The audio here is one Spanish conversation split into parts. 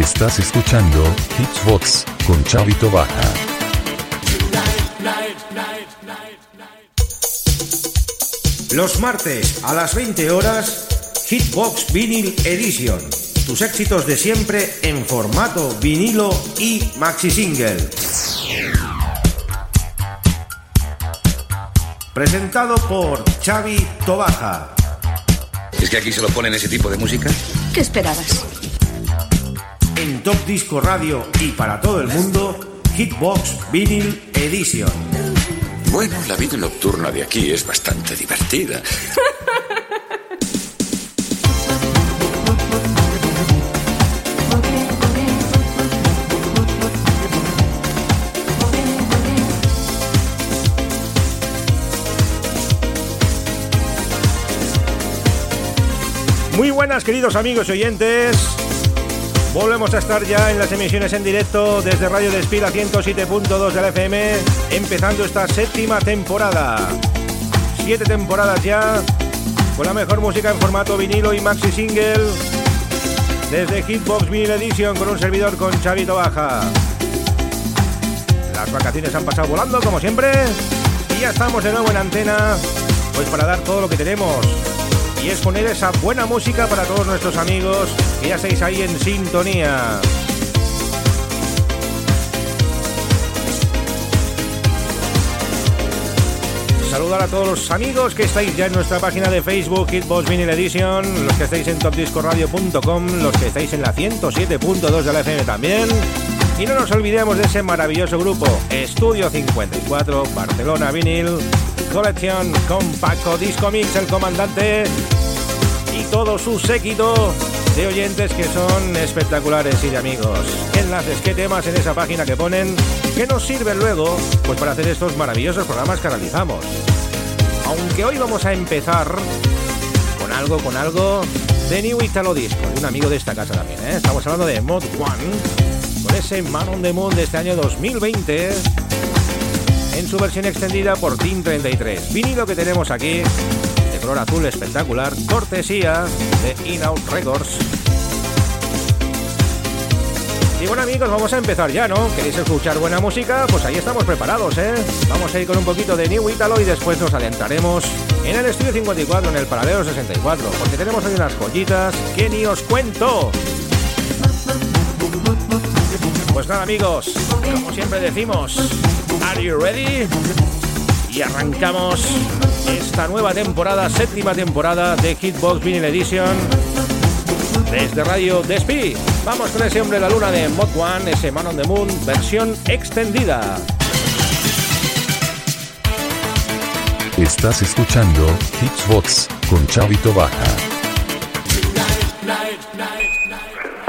Estás escuchando Hitsbox con Chavito Baja. Los martes a las 20 horas, Hitbox Vinyl Edition. Tus éxitos de siempre en formato vinilo y maxi single. Presentado por Xavi Tobaja. ¿Es que aquí se lo ponen ese tipo de música? ¿Qué esperabas? En Top Disco Radio y para todo el mundo, Hitbox Vinyl Edition. Bueno, la vida nocturna de aquí es bastante divertida. Muy buenas queridos amigos y oyentes. Volvemos a estar ya en las emisiones en directo desde Radio Despida 107.2 de la FM, empezando esta séptima temporada. Siete temporadas ya, con la mejor música en formato vinilo y maxi single, desde Hitbox Vinyl Edition con un servidor con Chavito Baja. Las vacaciones han pasado volando como siempre y ya estamos de nuevo en antena, pues para dar todo lo que tenemos y es poner esa buena música para todos nuestros amigos que ya estáis ahí en sintonía. Saludar a todos los amigos que estáis ya en nuestra página de Facebook, Hitbox Vinyl Edition, los que estáis en topdiscoradio.com, los que estáis en la 107.2 de la FM también. Y no nos olvidemos de ese maravilloso grupo, Estudio 54, Barcelona Vinyl, Colección Compacto Disco Mix, el comandante todo su séquito de oyentes que son espectaculares y de amigos. ¿Qué enlaces, qué temas en esa página que ponen que nos sirven luego pues para hacer estos maravillosos programas que realizamos. Aunque hoy vamos a empezar con algo, con algo de New Italo Disco, un amigo de esta casa también. ¿eh? Estamos hablando de Mod One, con ese Man on the Moon de este año 2020 en su versión extendida por Team 33. Vinilo que tenemos aquí, color azul espectacular, cortesía de In Out Records. Y bueno amigos, vamos a empezar ya, ¿no? ¿Queréis escuchar buena música? Pues ahí estamos preparados, ¿eh? Vamos a ir con un poquito de New Italo y después nos adentraremos en el Estudio 54, en el Paralelo 64, porque tenemos ahí unas joyitas que ni os cuento. Pues nada amigos, como siempre decimos, ¿Are you ready? Y arrancamos esta nueva temporada, séptima temporada de Hitbox Vinyl Edition desde Radio Despí. Vamos con ese hombre de la luna de Mod One, ese Man on the Moon, versión extendida. Estás escuchando Hitsbox con Chavito Baja.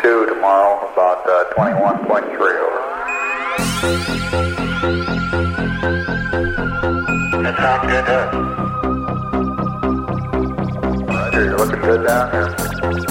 Two tomorrow, about uh, 21.3 over. That sounds good, Roger, you're looking good down.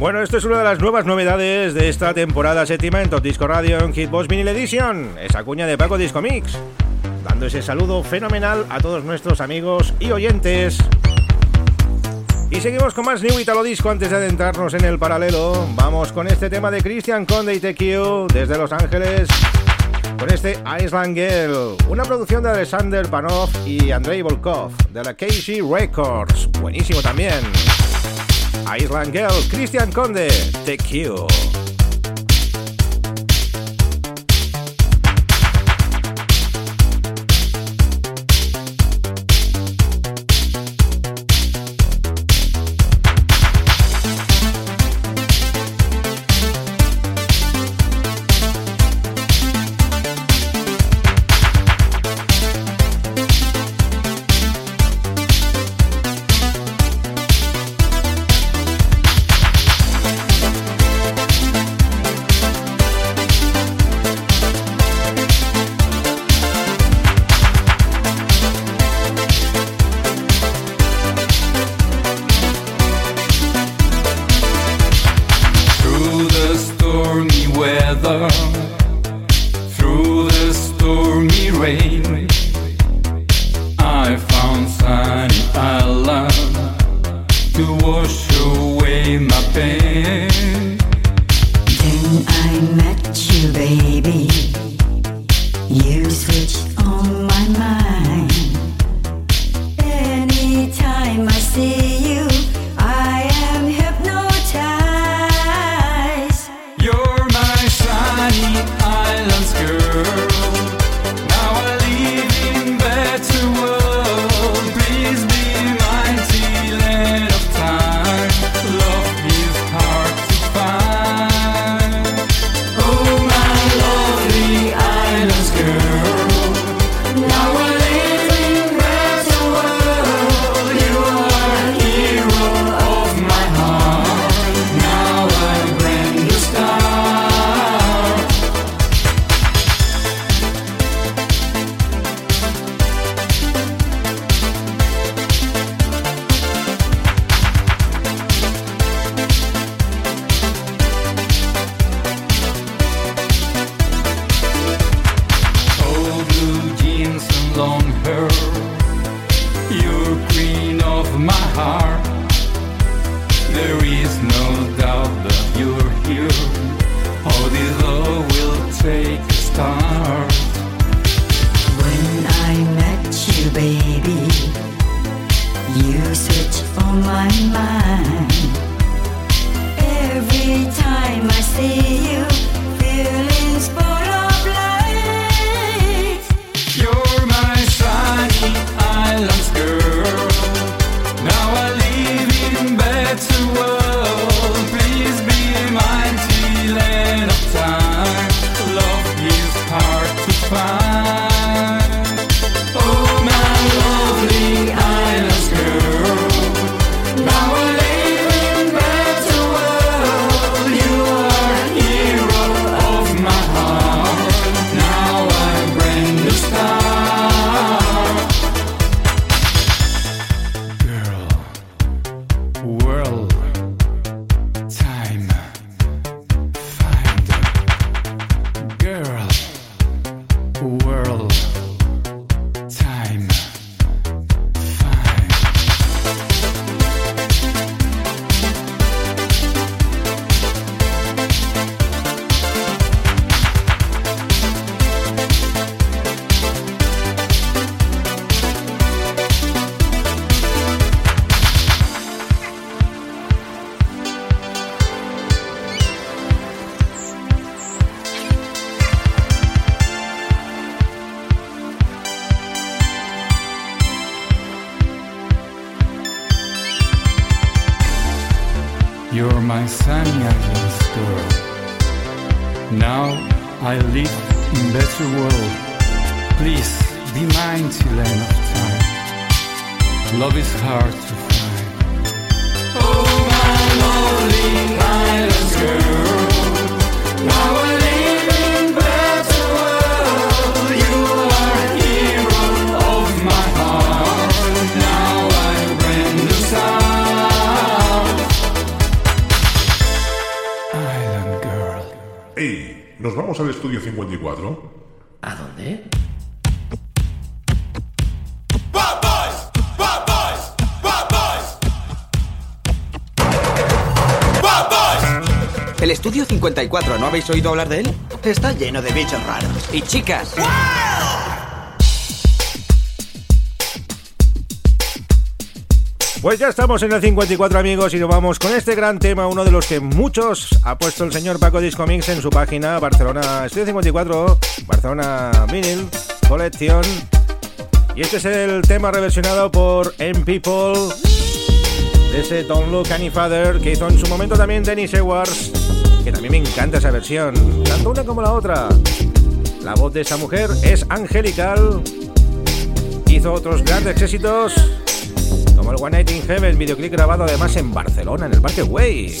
Bueno, esto es una de las nuevas novedades de esta temporada séptima en Top Disco Radio en Hitbox Vinyl Edition, esa cuña de Paco Disco Mix, dando ese saludo fenomenal a todos nuestros amigos y oyentes. Y seguimos con más New Italo Disco antes de adentrarnos en el paralelo. Vamos con este tema de Christian Conde y TQ desde Los Ángeles. Con este Island Girl, una producción de Alexander Panov y Andrei Volkov de la Casey Records. Buenísimo también. Island Girl, Christian Conde, TQ. Through You're queen of my heart. There is no doubt that you're here. All this love will take a start. When I met you, baby, you switched on my mind. Every time I see you, feelings full I live in better world. Please be mine till end of time. Love is hard to find. Oh my lonely islands girl. Now Vamos al estudio 54. ¿A dónde? ¿El estudio 54 no habéis oído hablar de él? Está lleno de bichos raros. Y chicas. ¡Ah! Pues ya estamos en el 54 amigos y nos vamos con este gran tema, uno de los que muchos ha puesto el señor Paco Discomix en su página Barcelona Estudio 54, Barcelona Vinyl Collection. Y este es el tema reversionado por M People de ese Don't Look Any Father que hizo en su momento también Dennis Edwards, que también me encanta esa versión, tanto una como la otra. La voz de esa mujer es angelical. Hizo otros grandes éxitos el One Night in Heaven, videoclip grabado además en Barcelona, en el Parque Way.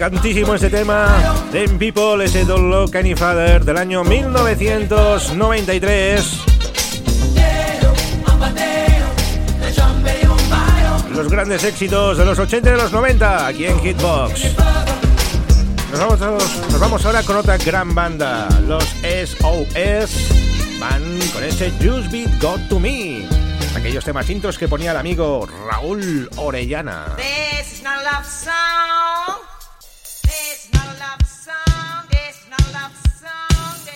Interesantísimo este tema. Them People, ese Don't Look Any Father del año 1993. Los grandes éxitos de los 80 y de los 90 aquí en Hitbox. Nos vamos, nos vamos ahora con otra gran banda, los SOS. Van con ese Just Be God to Me. Aquellos temas intros que ponía el amigo Raúl Orellana. This is not love song.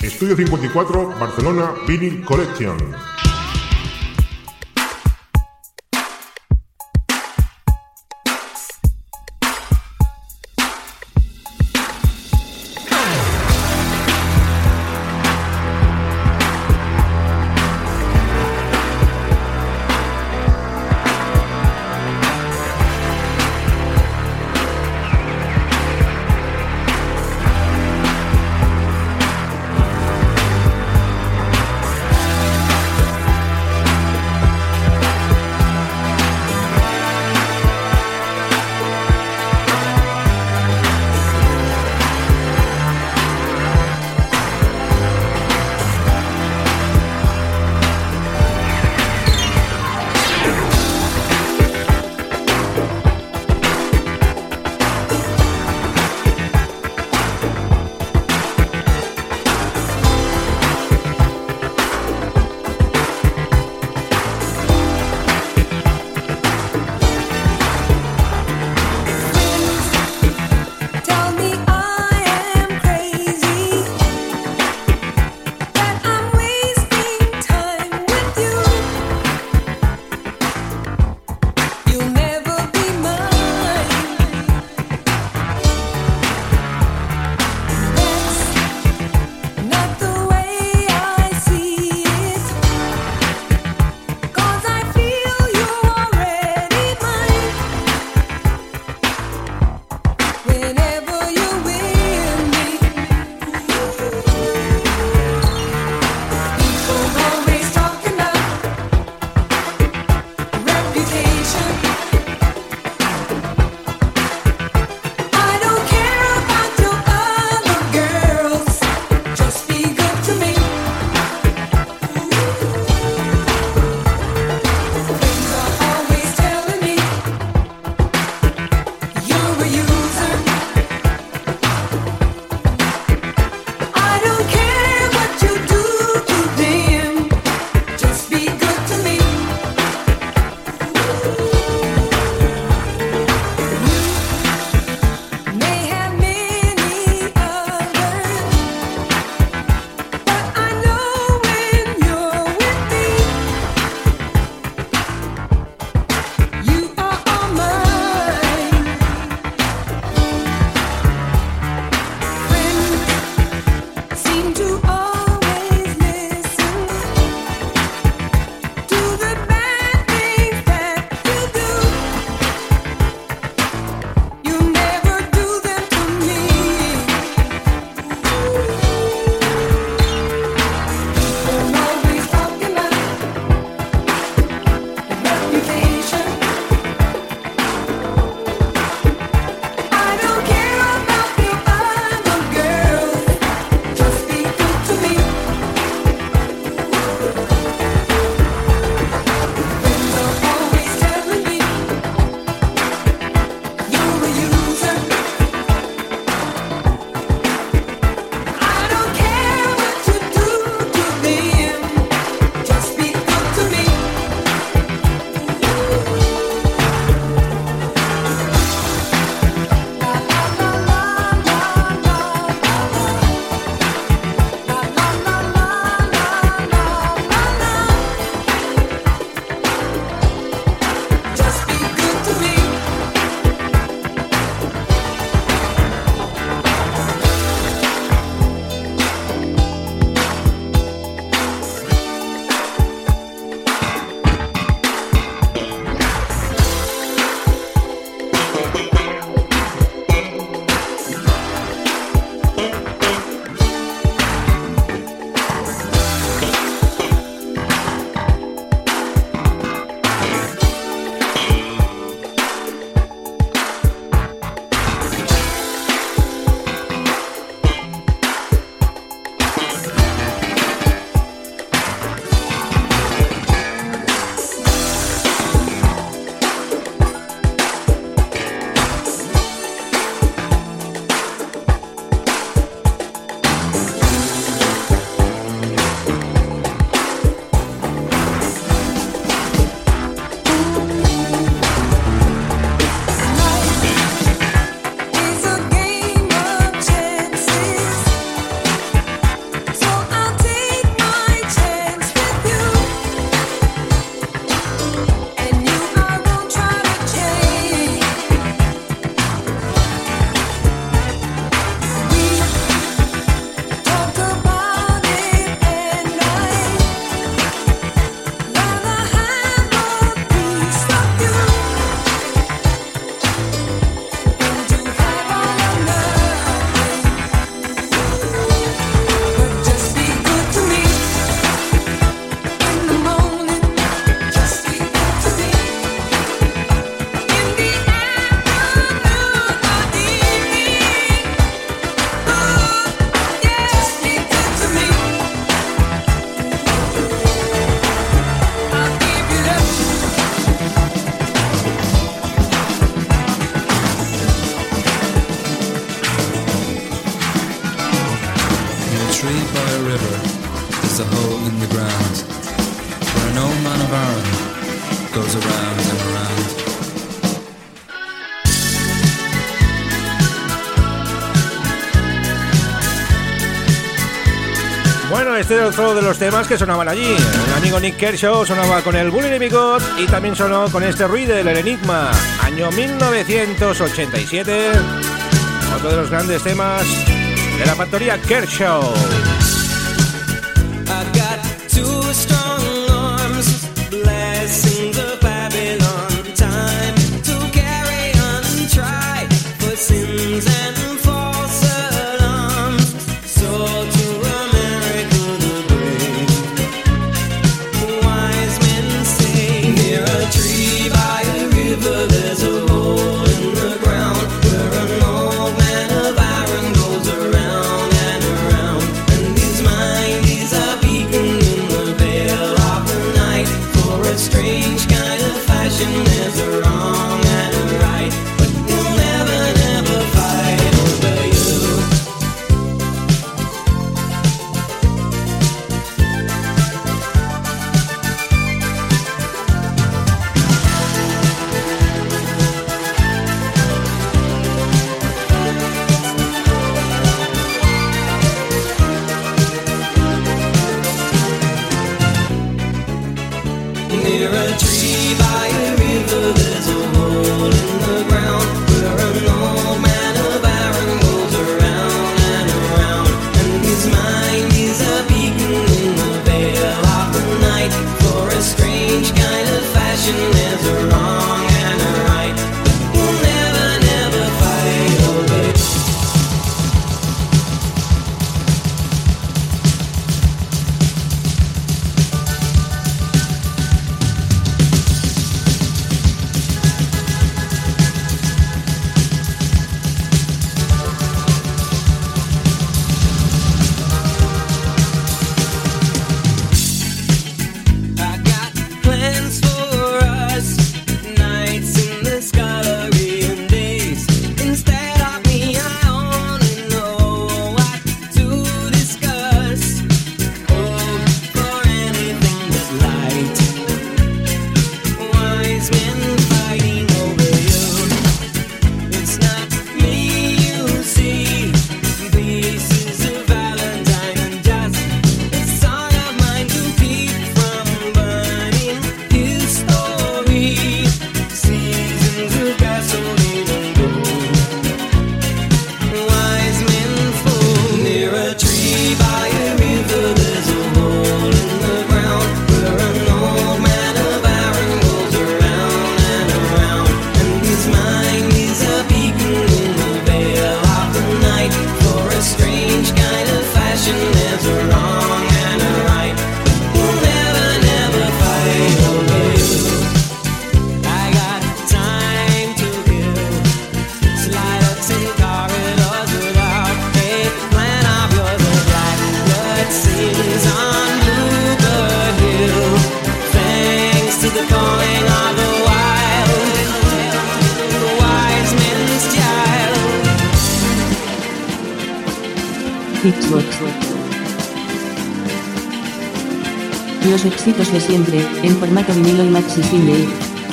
Estudio 54, Barcelona Vinyl Collection. otro de los temas que sonaban allí. El amigo Nick Kershaw sonaba con el Bullying Bigot y también sonó con este ruido, del Enigma, año 1987. Otro de los grandes temas de la factoría Kershaw.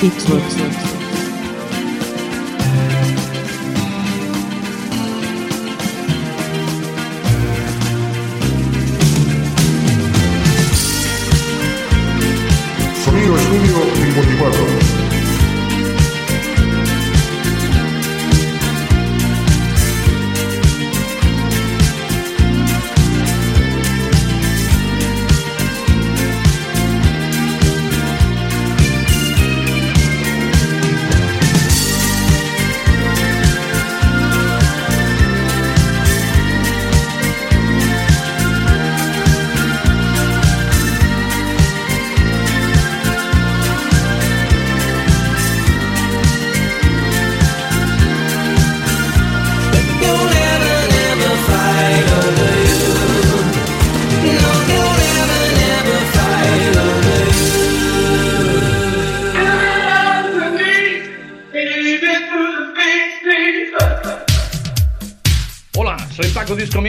Geeksworks.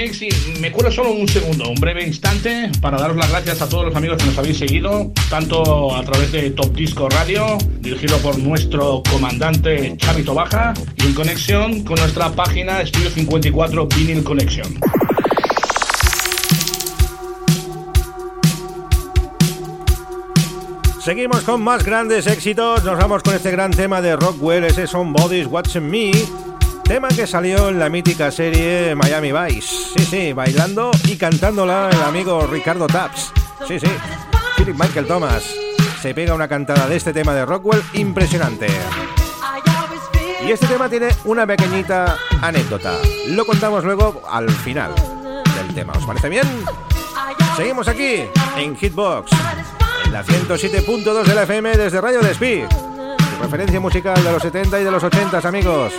Mix y me cuelo solo un segundo, un breve instante para daros las gracias a todos los amigos que nos habéis seguido, tanto a través de Top Disco Radio, dirigido por nuestro comandante Chavito Baja, y en conexión con nuestra página Estudio 54 Vinyl Connection. Seguimos con más grandes éxitos. Nos vamos con este gran tema de Rockwell, ese Somebody's Watching Me. Tema que salió en la mítica serie Miami Vice. Sí, sí, bailando y cantándola el amigo Ricardo Taps. Sí, sí. Philip Michael Thomas. Se pega una cantada de este tema de Rockwell impresionante. Y este tema tiene una pequeñita anécdota. Lo contamos luego al final del tema. ¿Os parece bien? Seguimos aquí en Hitbox, en la 107.2 de la FM desde Radio Despí. Referencia musical de los 70 y de los 80, amigos.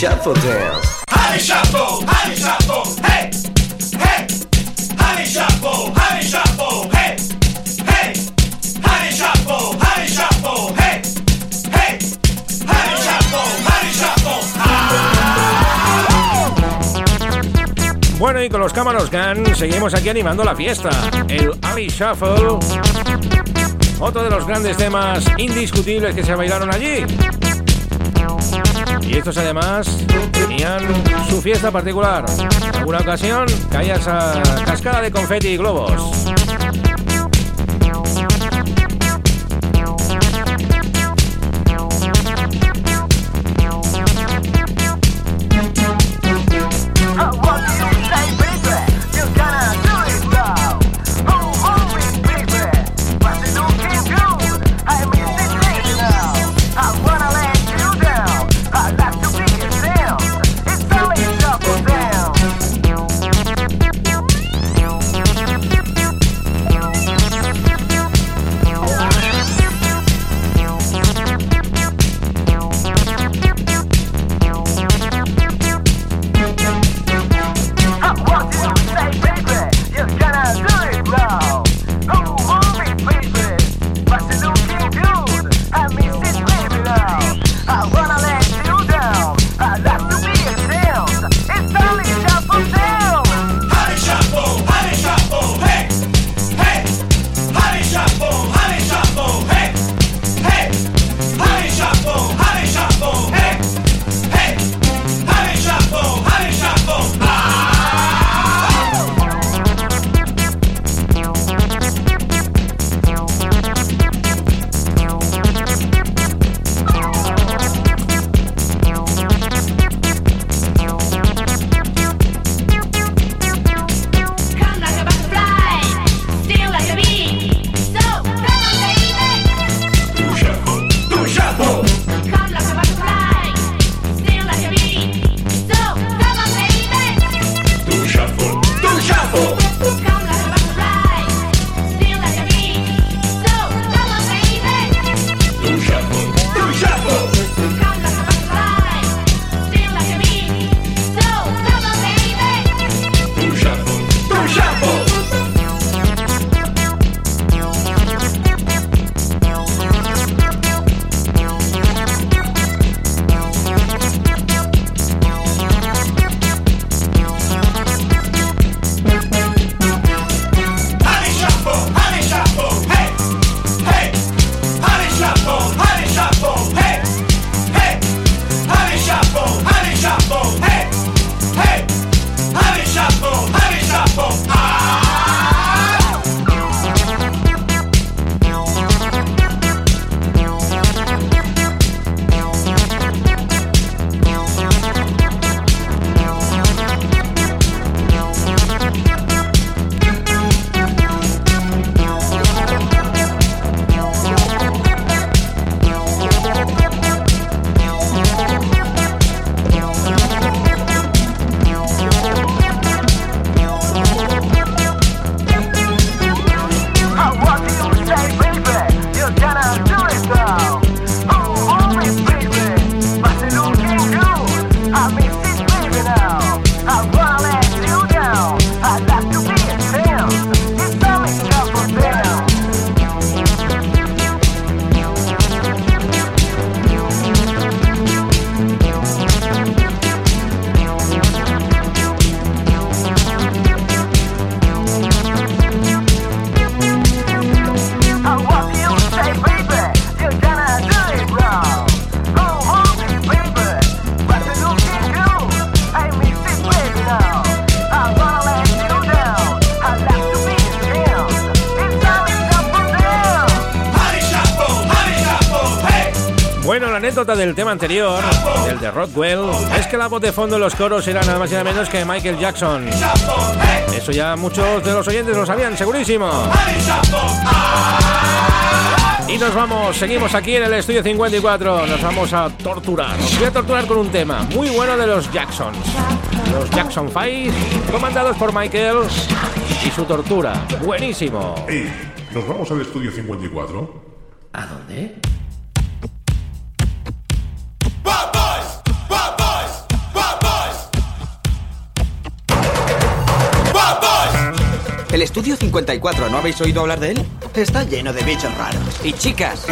Shuffle dance. Honey Shuffle, Honey Shuffle, hey, hey, Honey Shuffle, Honey Shuffle, hey, hey, Honey Shuffle, Honey Shuffle, hey, hey, Honey Shuffle, Honey Shuffle. Bueno, y con los Cámaros Gun seguimos aquí animando la fiesta. El Ali Shuffle. Otro de los grandes temas indiscutibles que se bailaron allí. Y estos además tenían su fiesta particular. Alguna ocasión caía esa cascada de confeti y globos. Del tema anterior, del de Rockwell, es que la voz de fondo en los coros era nada más y nada menos que Michael Jackson. Eso ya muchos de los oyentes lo sabían, segurísimo. Y nos vamos, seguimos aquí en el estudio 54. Nos vamos a torturar. Nos voy a torturar con un tema muy bueno de los Jacksons. Los Jackson 5, comandados por Michael y su tortura. Buenísimo. Ey, ¿nos vamos al estudio 54? ¿A dónde? El estudio 54, ¿no habéis oído hablar de él? Está lleno de bichos raros. Y chicas.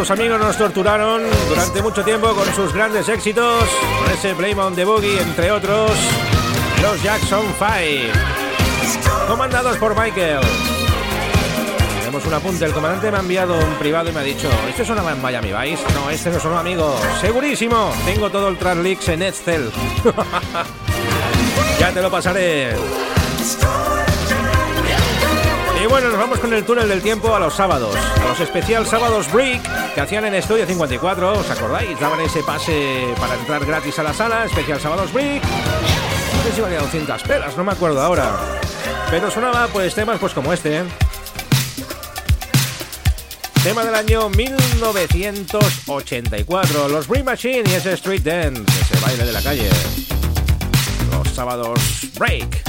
Estos amigos nos torturaron durante mucho tiempo con sus grandes éxitos, con ese Blame on the Boogie, entre otros, los Jackson 5, comandados por Michael. Tenemos un apunte, el comandante me ha enviado un privado y me ha dicho, ¿este sonaba en Miami Vice? No, este no sonó, amigo. Segurísimo, tengo todo el Transleaks en Excel. ya te lo pasaré. Bueno, nos vamos con el túnel del tiempo a los sábados, a los especial sábados Break que hacían en Estudio 54, ¿os acordáis? Daban ese pase para entrar gratis a la sala, especial sábados Break. No sé si valía 200 pelas, no me acuerdo ahora. Pero sonaba pues temas pues como este, ¿eh? Tema del año 1984, los Break Machine y ese Street Dance, ese baile de la calle. Los sábados Break.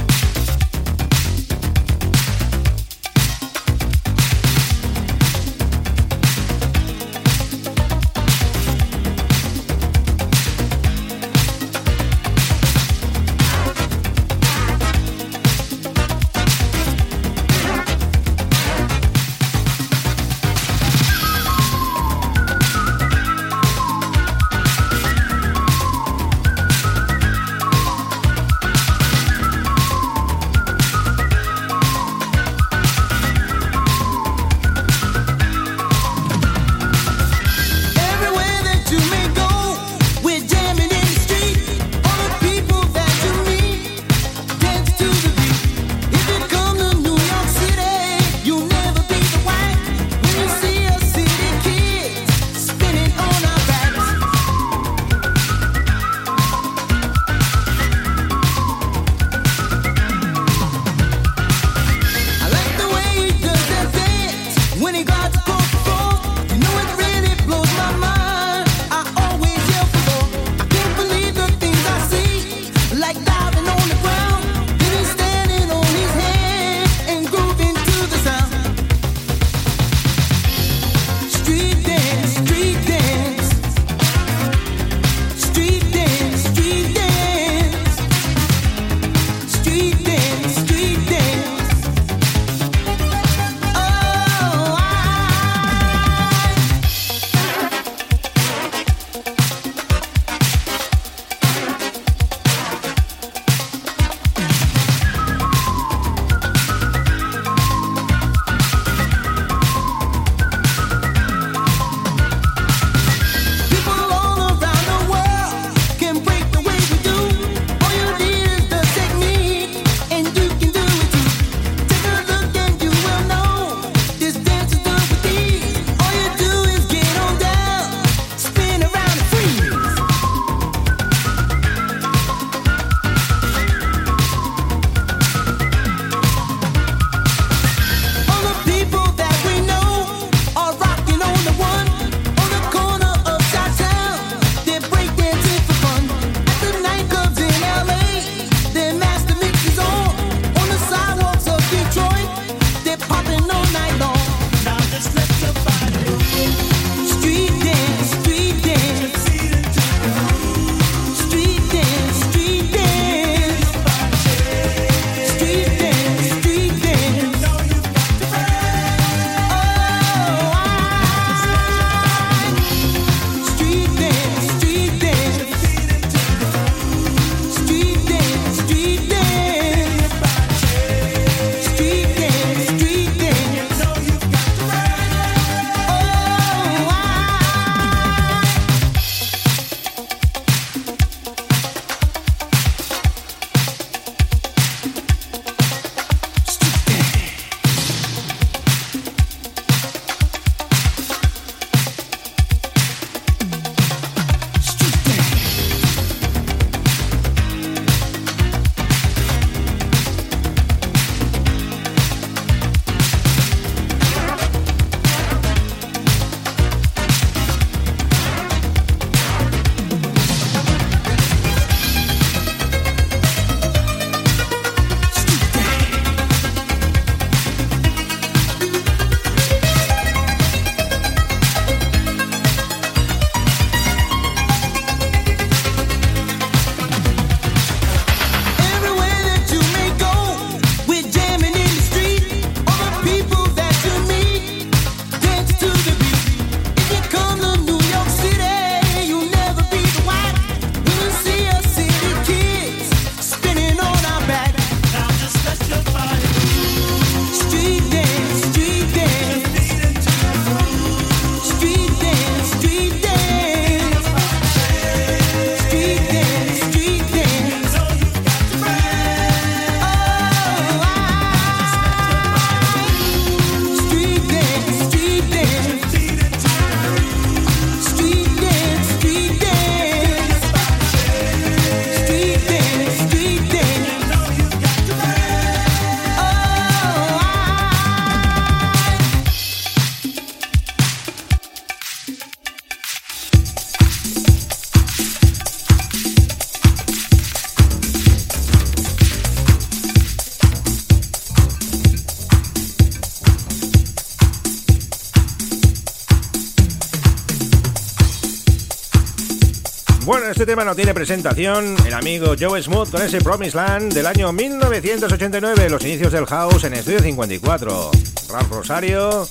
No tiene presentación. El amigo Joe Smooth con ese Promised Land del año 1989, los inicios del house en Estudio 54. Ralph Rosario,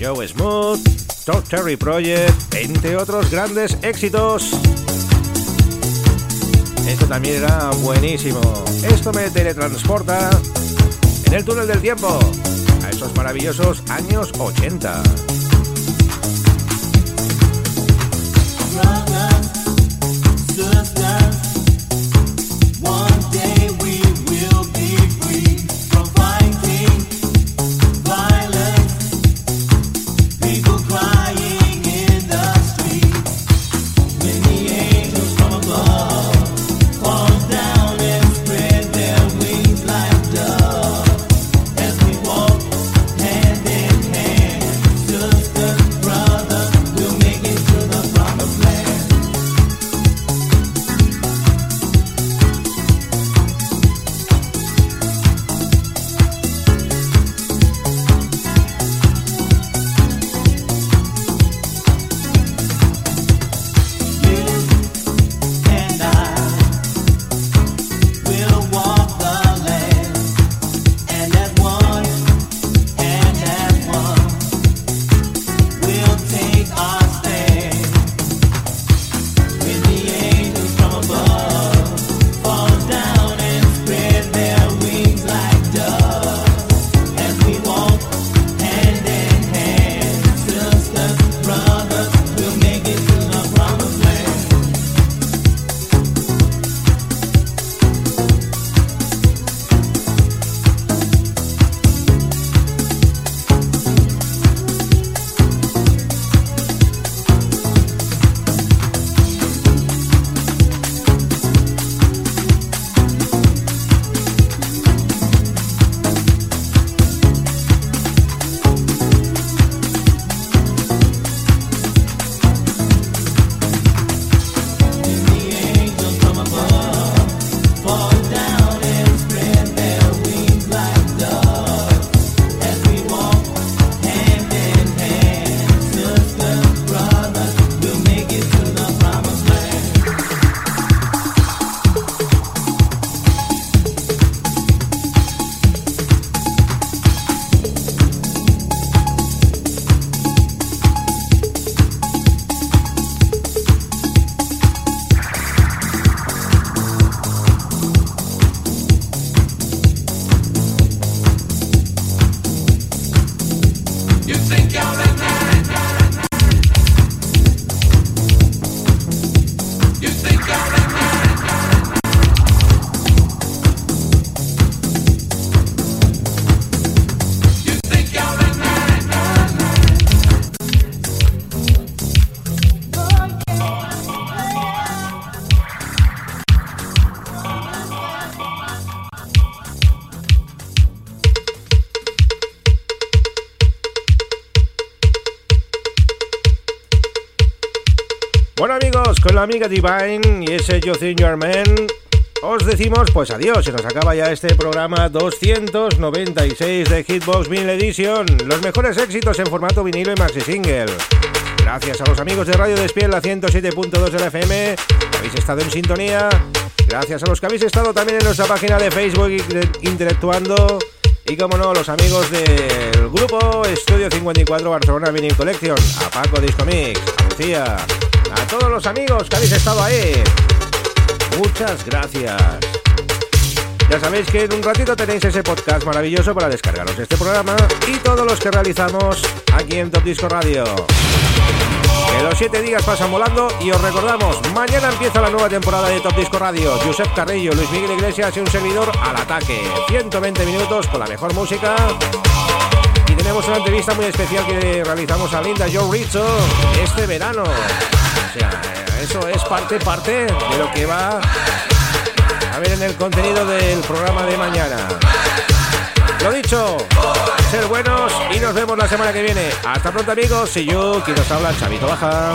Joe Smooth, Talk Terry Project, entre otros grandes éxitos. Esto también era buenísimo. Esto me teletransporta en el túnel del tiempo a esos maravillosos años 80. Con la amiga Divine y ese You Think You're Man, os decimos pues adiós, se nos acaba ya este programa 296 de Hitbox Vinyl Edition, los mejores éxitos en formato vinilo y maxi single. Gracias a los amigos de Radio Despiel, la 107.2 de la FM, habéis estado en sintonía. Gracias a los que habéis estado también en nuestra página de Facebook inte- interactuando. Y como no, los amigos del grupo Estudio 54 Barcelona Vinyl Collection, a Paco Disco Mix, a Lucía, a todos los amigos que habéis estado ahí. Muchas gracias. Ya sabéis que en un ratito tenéis ese podcast maravilloso para descargaros este programa y todos los que realizamos aquí en Top Disco Radio. Que los siete días pasan volando y os recordamos, mañana empieza la nueva temporada de Top Disco Radio. Josep Carrillo, Luis Miguel Iglesias y un servidor al ataque. 120 minutos con la mejor música. Y tenemos una entrevista muy especial que realizamos a Linda Joe Rizzo este verano. O sea, eso es parte, parte de lo que va a ver en el contenido del programa de mañana. Lo dicho, ser buenos y nos vemos la semana que viene. Hasta pronto amigos, y yo, quien nos habla, Chavito Baja.